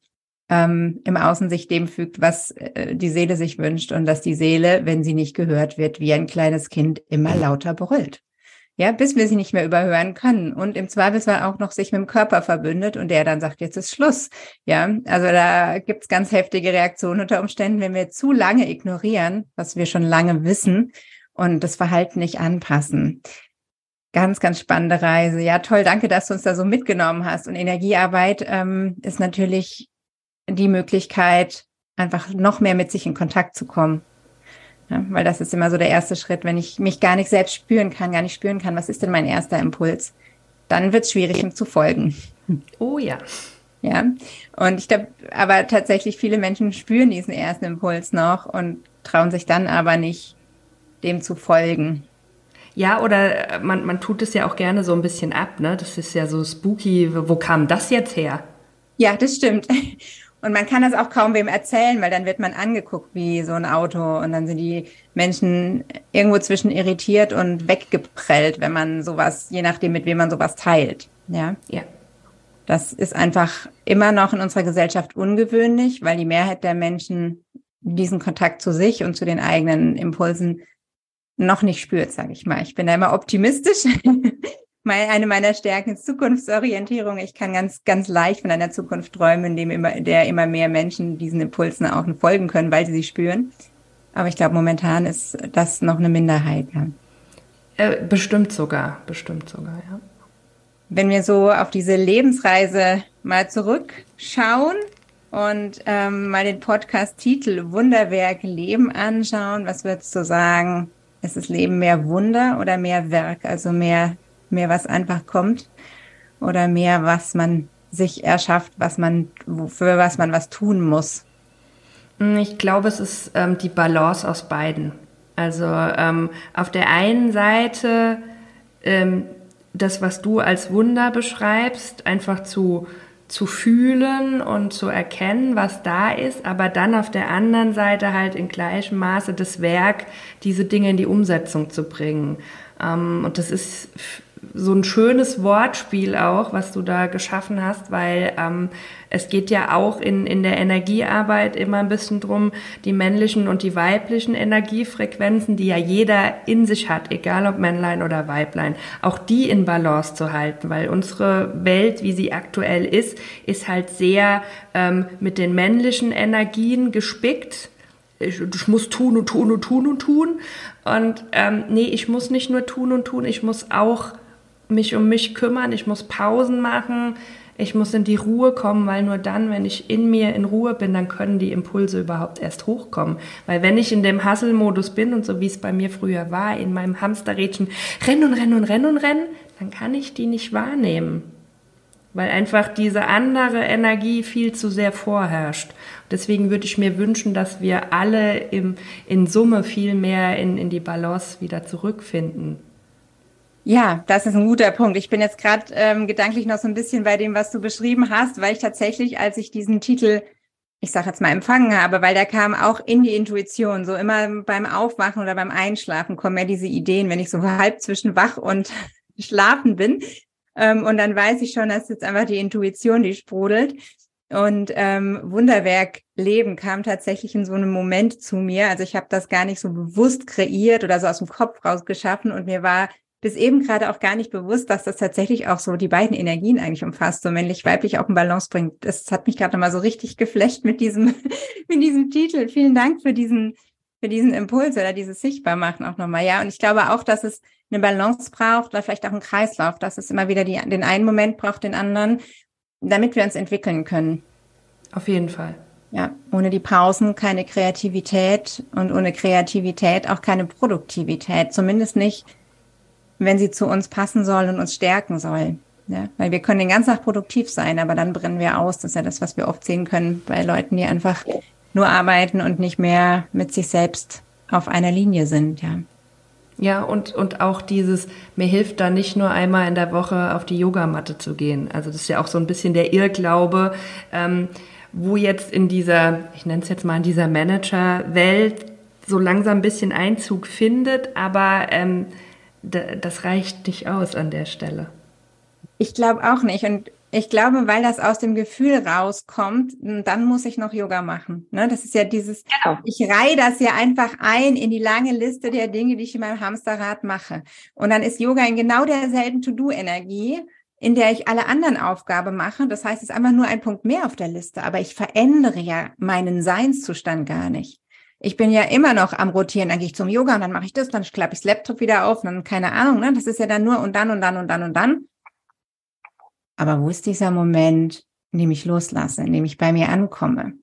ähm, im Außen sich dem fügt, was äh, die Seele sich wünscht und dass die Seele, wenn sie nicht gehört wird, wie ein kleines Kind immer lauter brüllt ja, bis wir sie nicht mehr überhören können und im Zweifelsfall auch noch sich mit dem Körper verbündet und der dann sagt, jetzt ist Schluss. Ja, also da gibt's ganz heftige Reaktionen unter Umständen, wenn wir zu lange ignorieren, was wir schon lange wissen und das Verhalten nicht anpassen. Ganz, ganz spannende Reise. Ja, toll, danke, dass du uns da so mitgenommen hast. Und Energiearbeit ähm, ist natürlich die Möglichkeit, einfach noch mehr mit sich in Kontakt zu kommen. Ja, weil das ist immer so der erste Schritt, wenn ich mich gar nicht selbst spüren kann, gar nicht spüren kann, was ist denn mein erster Impuls, dann wird es schwierig, ihm zu folgen. Oh ja. Ja, und ich glaube, aber tatsächlich viele Menschen spüren diesen ersten Impuls noch und trauen sich dann aber nicht, dem zu folgen. Ja, oder man, man tut es ja auch gerne so ein bisschen ab, ne? Das ist ja so spooky. Wo kam das jetzt her? Ja, das stimmt. Und man kann das auch kaum wem erzählen, weil dann wird man angeguckt wie so ein Auto und dann sind die Menschen irgendwo zwischen irritiert und weggeprellt, wenn man sowas, je nachdem, mit wem man sowas teilt. Ja. Ja. Das ist einfach immer noch in unserer Gesellschaft ungewöhnlich, weil die Mehrheit der Menschen diesen Kontakt zu sich und zu den eigenen Impulsen noch nicht spürt, sage ich mal. Ich bin da immer optimistisch, eine meiner Stärken ist Zukunftsorientierung. Ich kann ganz, ganz leicht von einer Zukunft träumen, in dem immer, der immer mehr Menschen diesen Impulsen auch folgen können, weil sie sie spüren. Aber ich glaube, momentan ist das noch eine Minderheit. Ja. Äh, bestimmt sogar, bestimmt sogar, ja. wenn wir so auf diese Lebensreise mal zurückschauen und ähm, mal den Podcast-Titel Wunderwerk Leben anschauen, was würdest du sagen? Ist das Leben mehr Wunder oder mehr Werk? Also mehr, mehr was einfach kommt oder mehr was man sich erschafft, was man, für was man was tun muss? Ich glaube, es ist ähm, die Balance aus beiden. Also ähm, auf der einen Seite ähm, das, was du als Wunder beschreibst, einfach zu, zu fühlen und zu erkennen, was da ist, aber dann auf der anderen Seite halt in gleichem Maße das Werk, diese Dinge in die Umsetzung zu bringen. Ähm, und das ist so ein schönes Wortspiel auch, was du da geschaffen hast, weil ähm, es geht ja auch in, in der Energiearbeit immer ein bisschen drum, die männlichen und die weiblichen Energiefrequenzen, die ja jeder in sich hat, egal ob Männlein oder Weiblein, auch die in Balance zu halten, weil unsere Welt, wie sie aktuell ist, ist halt sehr ähm, mit den männlichen Energien gespickt ich, ich muss tun und tun und tun und tun. Und ähm, nee, ich muss nicht nur tun und tun, ich muss auch mich um mich kümmern, ich muss Pausen machen, ich muss in die Ruhe kommen, weil nur dann, wenn ich in mir in Ruhe bin, dann können die Impulse überhaupt erst hochkommen. Weil wenn ich in dem Hustle-Modus bin und so wie es bei mir früher war, in meinem Hamsterrädchen rennen und rennen und rennen und rennen, dann kann ich die nicht wahrnehmen. Weil einfach diese andere Energie viel zu sehr vorherrscht. Deswegen würde ich mir wünschen, dass wir alle im, in Summe viel mehr in, in die Balance wieder zurückfinden. Ja, das ist ein guter Punkt. Ich bin jetzt gerade ähm, gedanklich noch so ein bisschen bei dem, was du beschrieben hast, weil ich tatsächlich, als ich diesen Titel, ich sage jetzt mal, empfangen habe, weil der kam auch in die Intuition. So immer beim Aufwachen oder beim Einschlafen kommen ja diese Ideen, wenn ich so halb zwischen wach und schlafen bin. Ähm, und dann weiß ich schon, dass jetzt einfach die Intuition, die sprudelt. Und ähm, Wunderwerk Leben kam tatsächlich in so einem Moment zu mir. Also ich habe das gar nicht so bewusst kreiert oder so aus dem Kopf rausgeschaffen. Und mir war bis eben gerade auch gar nicht bewusst, dass das tatsächlich auch so die beiden Energien eigentlich umfasst, so männlich-weiblich auch in Balance bringt. Das hat mich gerade nochmal so richtig geflecht mit diesem, mit diesem Titel. Vielen Dank für diesen, für diesen Impuls oder dieses Sichtbarmachen auch nochmal. Ja, und ich glaube auch, dass es eine Balance braucht oder vielleicht auch einen Kreislauf, dass es immer wieder die, den einen Moment braucht, den anderen, damit wir uns entwickeln können. Auf jeden Fall. Ja, ohne die Pausen keine Kreativität und ohne Kreativität auch keine Produktivität. Zumindest nicht wenn sie zu uns passen soll und uns stärken soll. Ja, weil wir können den ganzen Tag produktiv sein, aber dann brennen wir aus. Das ist ja das, was wir oft sehen können bei Leuten, die einfach nur arbeiten und nicht mehr mit sich selbst auf einer Linie sind, ja. Ja, und, und auch dieses, mir hilft da nicht nur einmal in der Woche auf die Yogamatte zu gehen. Also das ist ja auch so ein bisschen der Irrglaube, ähm, wo jetzt in dieser, ich nenne es jetzt mal in dieser Manager-Welt so langsam ein bisschen Einzug findet, aber ähm, das reicht nicht aus an der Stelle. Ich glaube auch nicht. Und ich glaube, weil das aus dem Gefühl rauskommt, dann muss ich noch Yoga machen. Ne? Das ist ja dieses, genau. ich reihe das ja einfach ein in die lange Liste der Dinge, die ich in meinem Hamsterrad mache. Und dann ist Yoga in genau derselben To-Do-Energie, in der ich alle anderen Aufgaben mache. Das heißt, es ist einfach nur ein Punkt mehr auf der Liste, aber ich verändere ja meinen Seinszustand gar nicht. Ich bin ja immer noch am Rotieren, dann gehe ich zum Yoga und dann mache ich das, dann klappe ich das Laptop wieder auf, dann keine Ahnung, ne? Das ist ja dann nur und dann und dann und dann und dann. Aber wo ist dieser Moment, in dem ich loslasse, in dem ich bei mir ankomme?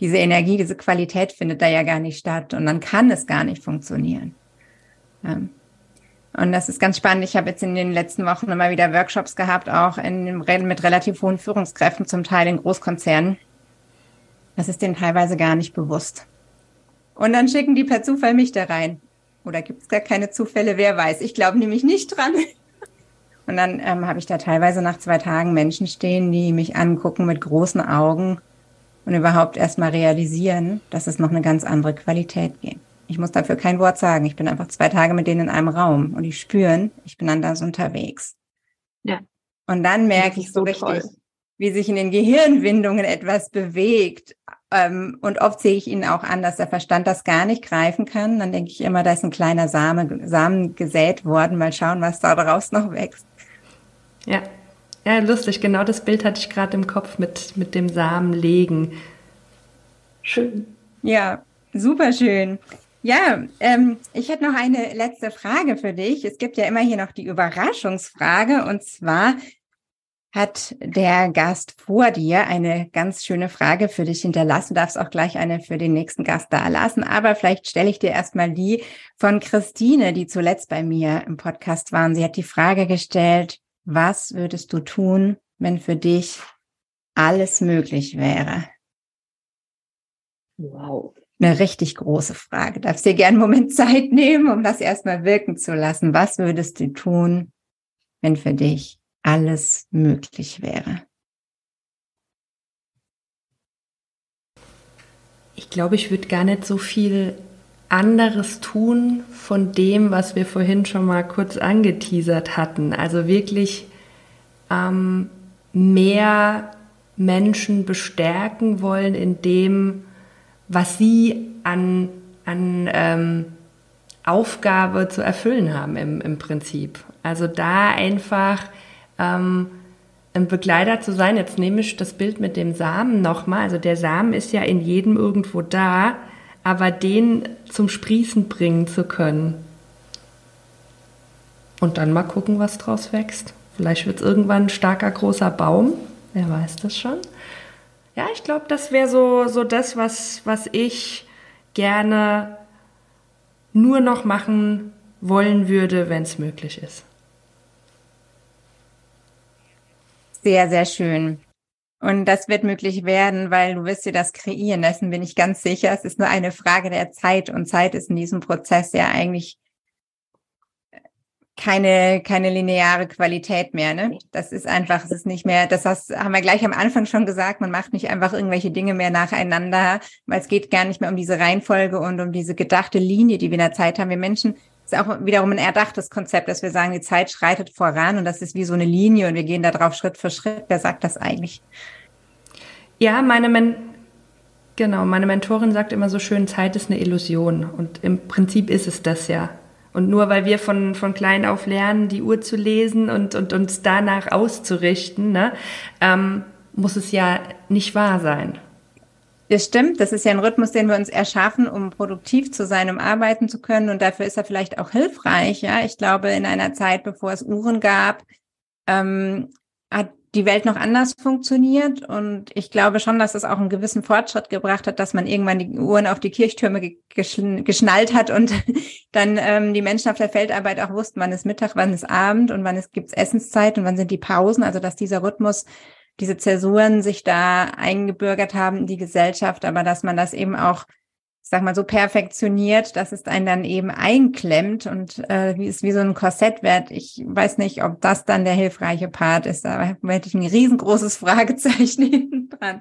Diese Energie, diese Qualität findet da ja gar nicht statt und dann kann es gar nicht funktionieren. Ja. Und das ist ganz spannend. Ich habe jetzt in den letzten Wochen immer wieder Workshops gehabt, auch in, mit relativ hohen Führungskräften, zum Teil in Großkonzernen. Das ist denen teilweise gar nicht bewusst. Und dann schicken die per Zufall mich da rein. Oder gibt es gar keine Zufälle, wer weiß. Ich glaube nämlich nicht dran. Und dann ähm, habe ich da teilweise nach zwei Tagen Menschen stehen, die mich angucken mit großen Augen und überhaupt erstmal realisieren, dass es noch eine ganz andere Qualität gibt. Ich muss dafür kein Wort sagen. Ich bin einfach zwei Tage mit denen in einem Raum und die spüren, ich bin anders unterwegs. Ja. Und dann merke ich so, so richtig, wie sich in den Gehirnwindungen etwas bewegt, ähm, und oft sehe ich ihn auch an, dass der Verstand das gar nicht greifen kann. Dann denke ich immer, da ist ein kleiner Same, Samen gesät worden. Mal schauen, was da daraus noch wächst. Ja, ja, lustig. Genau das Bild hatte ich gerade im Kopf mit, mit dem Samen legen. Schön. Ja, super schön. Ja, ähm, ich hätte noch eine letzte Frage für dich. Es gibt ja immer hier noch die Überraschungsfrage und zwar, hat der Gast vor dir eine ganz schöne Frage für dich hinterlassen. Du darfst auch gleich eine für den nächsten Gast da lassen. Aber vielleicht stelle ich dir erstmal die von Christine, die zuletzt bei mir im Podcast waren. Sie hat die Frage gestellt, was würdest du tun, wenn für dich alles möglich wäre? Wow. Eine richtig große Frage. Darfst dir gerne einen Moment Zeit nehmen, um das erstmal wirken zu lassen. Was würdest du tun, wenn für dich alles möglich wäre? Ich glaube, ich würde gar nicht so viel anderes tun von dem, was wir vorhin schon mal kurz angeteasert hatten. Also wirklich ähm, mehr Menschen bestärken wollen in dem, was sie an, an ähm, Aufgabe zu erfüllen haben im, im Prinzip. Also da einfach ähm, ein Begleiter zu sein. Jetzt nehme ich das Bild mit dem Samen nochmal. Also der Samen ist ja in jedem irgendwo da, aber den zum Sprießen bringen zu können. Und dann mal gucken, was draus wächst. Vielleicht wird es irgendwann ein starker, großer Baum. Wer weiß das schon? Ja, ich glaube, das wäre so, so das, was, was ich gerne nur noch machen wollen würde, wenn es möglich ist. Sehr, sehr schön. Und das wird möglich werden, weil du wirst dir das kreieren. Dessen bin ich ganz sicher. Es ist nur eine Frage der Zeit. Und Zeit ist in diesem Prozess ja eigentlich keine, keine lineare Qualität mehr. Ne? Das ist einfach, es ist nicht mehr, das heißt, haben wir gleich am Anfang schon gesagt, man macht nicht einfach irgendwelche Dinge mehr nacheinander, weil es geht gar nicht mehr um diese Reihenfolge und um diese gedachte Linie, die wir in der Zeit haben. Wir Menschen ist auch wiederum ein erdachtes Konzept, dass wir sagen, die Zeit schreitet voran und das ist wie so eine Linie und wir gehen da drauf Schritt für Schritt. Wer sagt das eigentlich? Ja, meine Men genau, meine Mentorin sagt immer so schön, Zeit ist eine Illusion und im Prinzip ist es das ja. Und nur weil wir von, von klein auf lernen, die Uhr zu lesen und, und uns danach auszurichten, ne, ähm, muss es ja nicht wahr sein. Das stimmt, das ist ja ein Rhythmus, den wir uns erschaffen, um produktiv zu sein, um arbeiten zu können. Und dafür ist er vielleicht auch hilfreich. Ja, ich glaube, in einer Zeit, bevor es Uhren gab, ähm, hat die Welt noch anders funktioniert. Und ich glaube schon, dass es auch einen gewissen Fortschritt gebracht hat, dass man irgendwann die Uhren auf die Kirchtürme geschnallt hat und dann ähm, die Menschen auf der Feldarbeit auch wussten, wann ist Mittag, wann ist Abend und wann es gibt's Essenszeit und wann sind die Pausen. Also dass dieser Rhythmus diese Zäsuren sich da eingebürgert haben in die Gesellschaft, aber dass man das eben auch, ich sag mal, so perfektioniert, dass es einen dann eben einklemmt und äh, wie es wie so ein Korsett wird. Ich weiß nicht, ob das dann der hilfreiche Part ist, aber hätte ich ein riesengroßes Fragezeichen dran.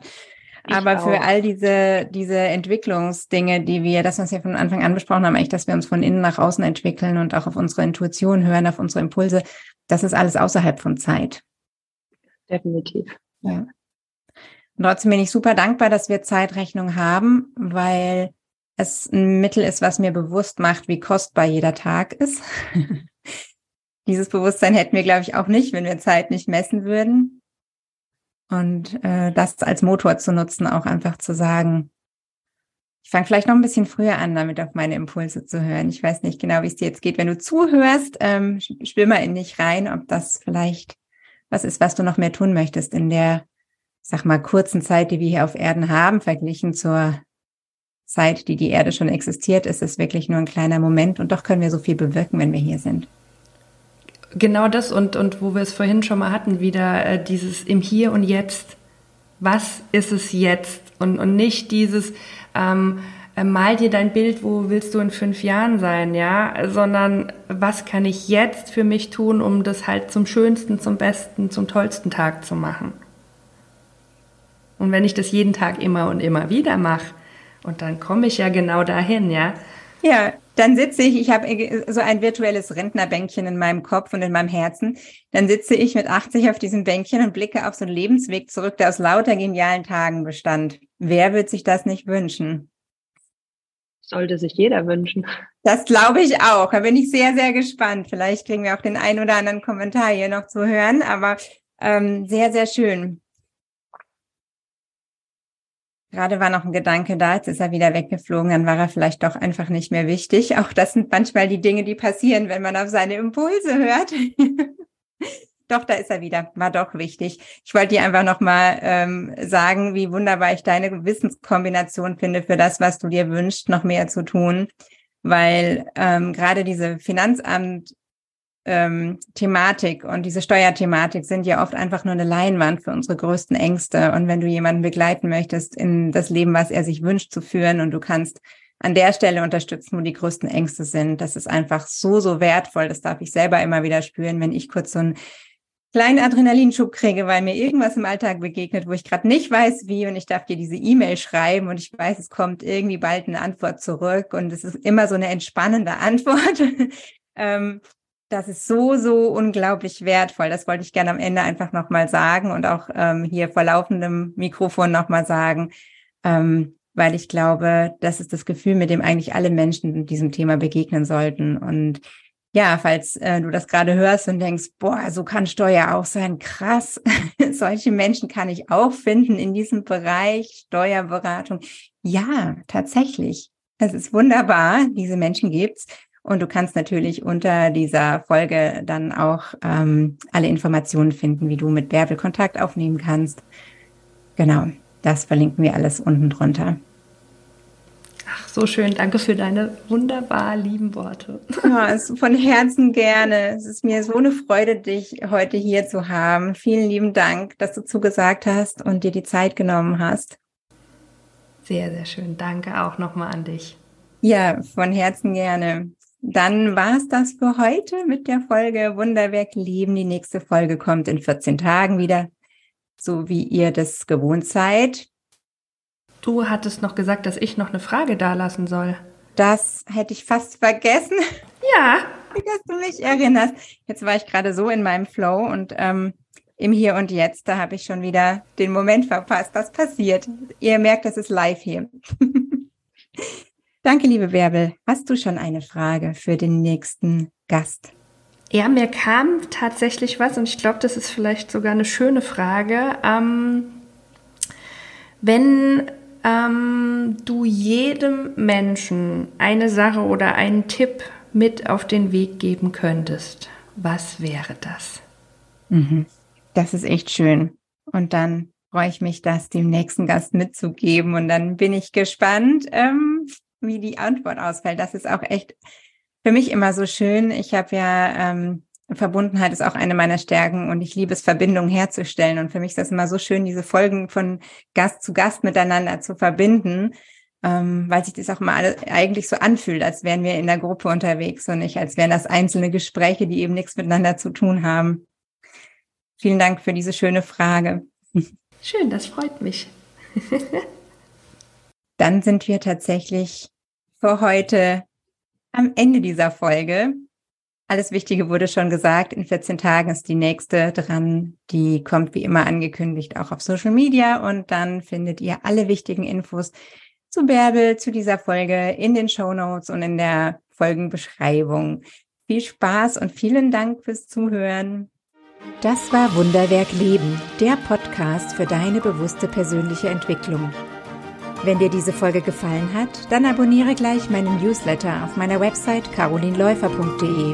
Ich aber auch. für all diese, diese Entwicklungsdinge, die wir, das, was wir von Anfang an besprochen haben, eigentlich, dass wir uns von innen nach außen entwickeln und auch auf unsere Intuition hören, auf unsere Impulse, das ist alles außerhalb von Zeit. Definitiv. Ja. Und trotzdem bin ich super dankbar, dass wir Zeitrechnung haben, weil es ein Mittel ist, was mir bewusst macht, wie kostbar jeder Tag ist. Dieses Bewusstsein hätten wir, glaube ich, auch nicht, wenn wir Zeit nicht messen würden. Und äh, das als Motor zu nutzen, auch einfach zu sagen, ich fange vielleicht noch ein bisschen früher an, damit auf meine Impulse zu hören. Ich weiß nicht genau, wie es dir jetzt geht. Wenn du zuhörst, ähm, spür mal in dich rein, ob das vielleicht was ist, was du noch mehr tun möchtest in der, sag mal, kurzen Zeit, die wir hier auf Erden haben, verglichen zur Zeit, die die Erde schon existiert, ist es wirklich nur ein kleiner Moment und doch können wir so viel bewirken, wenn wir hier sind. Genau das und, und wo wir es vorhin schon mal hatten, wieder äh, dieses im Hier und Jetzt. Was ist es jetzt? Und, und nicht dieses, ähm, äh, mal dir dein Bild, wo willst du in fünf Jahren sein, ja, sondern was kann ich jetzt für mich tun, um das halt zum schönsten, zum besten, zum tollsten Tag zu machen. Und wenn ich das jeden Tag immer und immer wieder mache, und dann komme ich ja genau dahin, ja. Ja, dann sitze ich, ich habe so ein virtuelles Rentnerbänkchen in meinem Kopf und in meinem Herzen. Dann sitze ich mit 80 auf diesem Bänkchen und blicke auf so einen Lebensweg zurück, der aus lauter genialen Tagen bestand. Wer wird sich das nicht wünschen? Sollte sich jeder wünschen. Das glaube ich auch. Da bin ich sehr, sehr gespannt. Vielleicht kriegen wir auch den einen oder anderen Kommentar hier noch zu hören, aber ähm, sehr, sehr schön. Gerade war noch ein Gedanke da, jetzt ist er wieder weggeflogen, dann war er vielleicht doch einfach nicht mehr wichtig. Auch das sind manchmal die Dinge, die passieren, wenn man auf seine Impulse hört. doch, da ist er wieder. War doch wichtig. Ich wollte dir einfach nochmal ähm, sagen, wie wunderbar ich deine Wissenskombination finde für das, was du dir wünschst, noch mehr zu tun. Weil ähm, gerade diese Finanzamt ähm, Thematik und diese Steuerthematik sind ja oft einfach nur eine Leinwand für unsere größten Ängste. Und wenn du jemanden begleiten möchtest, in das Leben, was er sich wünscht zu führen und du kannst an der Stelle unterstützen, wo die größten Ängste sind, das ist einfach so, so wertvoll. Das darf ich selber immer wieder spüren, wenn ich kurz so einen kleinen Adrenalinschub kriege, weil mir irgendwas im Alltag begegnet, wo ich gerade nicht weiß, wie und ich darf dir diese E-Mail schreiben und ich weiß, es kommt irgendwie bald eine Antwort zurück und es ist immer so eine entspannende Antwort. ähm, das ist so, so unglaublich wertvoll. Das wollte ich gerne am Ende einfach nochmal sagen und auch ähm, hier vor laufendem Mikrofon nochmal sagen, ähm, weil ich glaube, das ist das Gefühl, mit dem eigentlich alle Menschen diesem Thema begegnen sollten. Und ja, falls äh, du das gerade hörst und denkst, boah, so kann Steuer auch sein, krass, solche Menschen kann ich auch finden in diesem Bereich Steuerberatung. Ja, tatsächlich. Es ist wunderbar, diese Menschen gibt's. Und du kannst natürlich unter dieser Folge dann auch ähm, alle Informationen finden, wie du mit Bärbel Kontakt aufnehmen kannst. Genau, das verlinken wir alles unten drunter. So schön. Danke für deine wunderbar lieben Worte. Ja, von Herzen gerne. Es ist mir so eine Freude, dich heute hier zu haben. Vielen lieben Dank, dass du zugesagt hast und dir die Zeit genommen hast. Sehr, sehr schön. Danke auch nochmal an dich. Ja, von Herzen gerne. Dann war es das für heute mit der Folge Wunderwerk Leben. Die nächste Folge kommt in 14 Tagen wieder, so wie ihr das gewohnt seid. Du hattest noch gesagt, dass ich noch eine Frage dalassen soll. Das hätte ich fast vergessen. Ja. Dass du mich erinnerst. Jetzt war ich gerade so in meinem Flow und ähm, im Hier und Jetzt, da habe ich schon wieder den Moment verpasst. Was passiert? Ihr merkt, das ist live hier. Danke, liebe Bärbel. Hast du schon eine Frage für den nächsten Gast? Ja, mir kam tatsächlich was und ich glaube, das ist vielleicht sogar eine schöne Frage. Ähm, wenn ähm, du jedem Menschen eine Sache oder einen Tipp mit auf den Weg geben könntest, was wäre das? Mhm. Das ist echt schön. Und dann freue ich mich, das dem nächsten Gast mitzugeben. Und dann bin ich gespannt, ähm, wie die Antwort ausfällt. Das ist auch echt für mich immer so schön. Ich habe ja ähm, Verbundenheit ist auch eine meiner Stärken und ich liebe es, Verbindungen herzustellen. Und für mich ist das immer so schön, diese Folgen von Gast zu Gast miteinander zu verbinden, ähm, weil sich das auch mal eigentlich so anfühlt, als wären wir in der Gruppe unterwegs und nicht, als wären das einzelne Gespräche, die eben nichts miteinander zu tun haben. Vielen Dank für diese schöne Frage. Schön, das freut mich. Dann sind wir tatsächlich für heute am Ende dieser Folge. Alles Wichtige wurde schon gesagt. In 14 Tagen ist die nächste dran. Die kommt wie immer angekündigt auch auf Social Media und dann findet ihr alle wichtigen Infos zu Bärbel, zu dieser Folge in den Show Notes und in der Folgenbeschreibung. Viel Spaß und vielen Dank fürs Zuhören. Das war Wunderwerk Leben, der Podcast für deine bewusste persönliche Entwicklung. Wenn dir diese Folge gefallen hat, dann abonniere gleich meinen Newsletter auf meiner Website carolinläufer.de.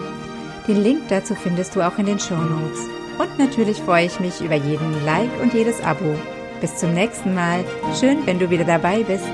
Den Link dazu findest du auch in den Show Notes. Und natürlich freue ich mich über jeden Like und jedes Abo. Bis zum nächsten Mal. Schön, wenn du wieder dabei bist.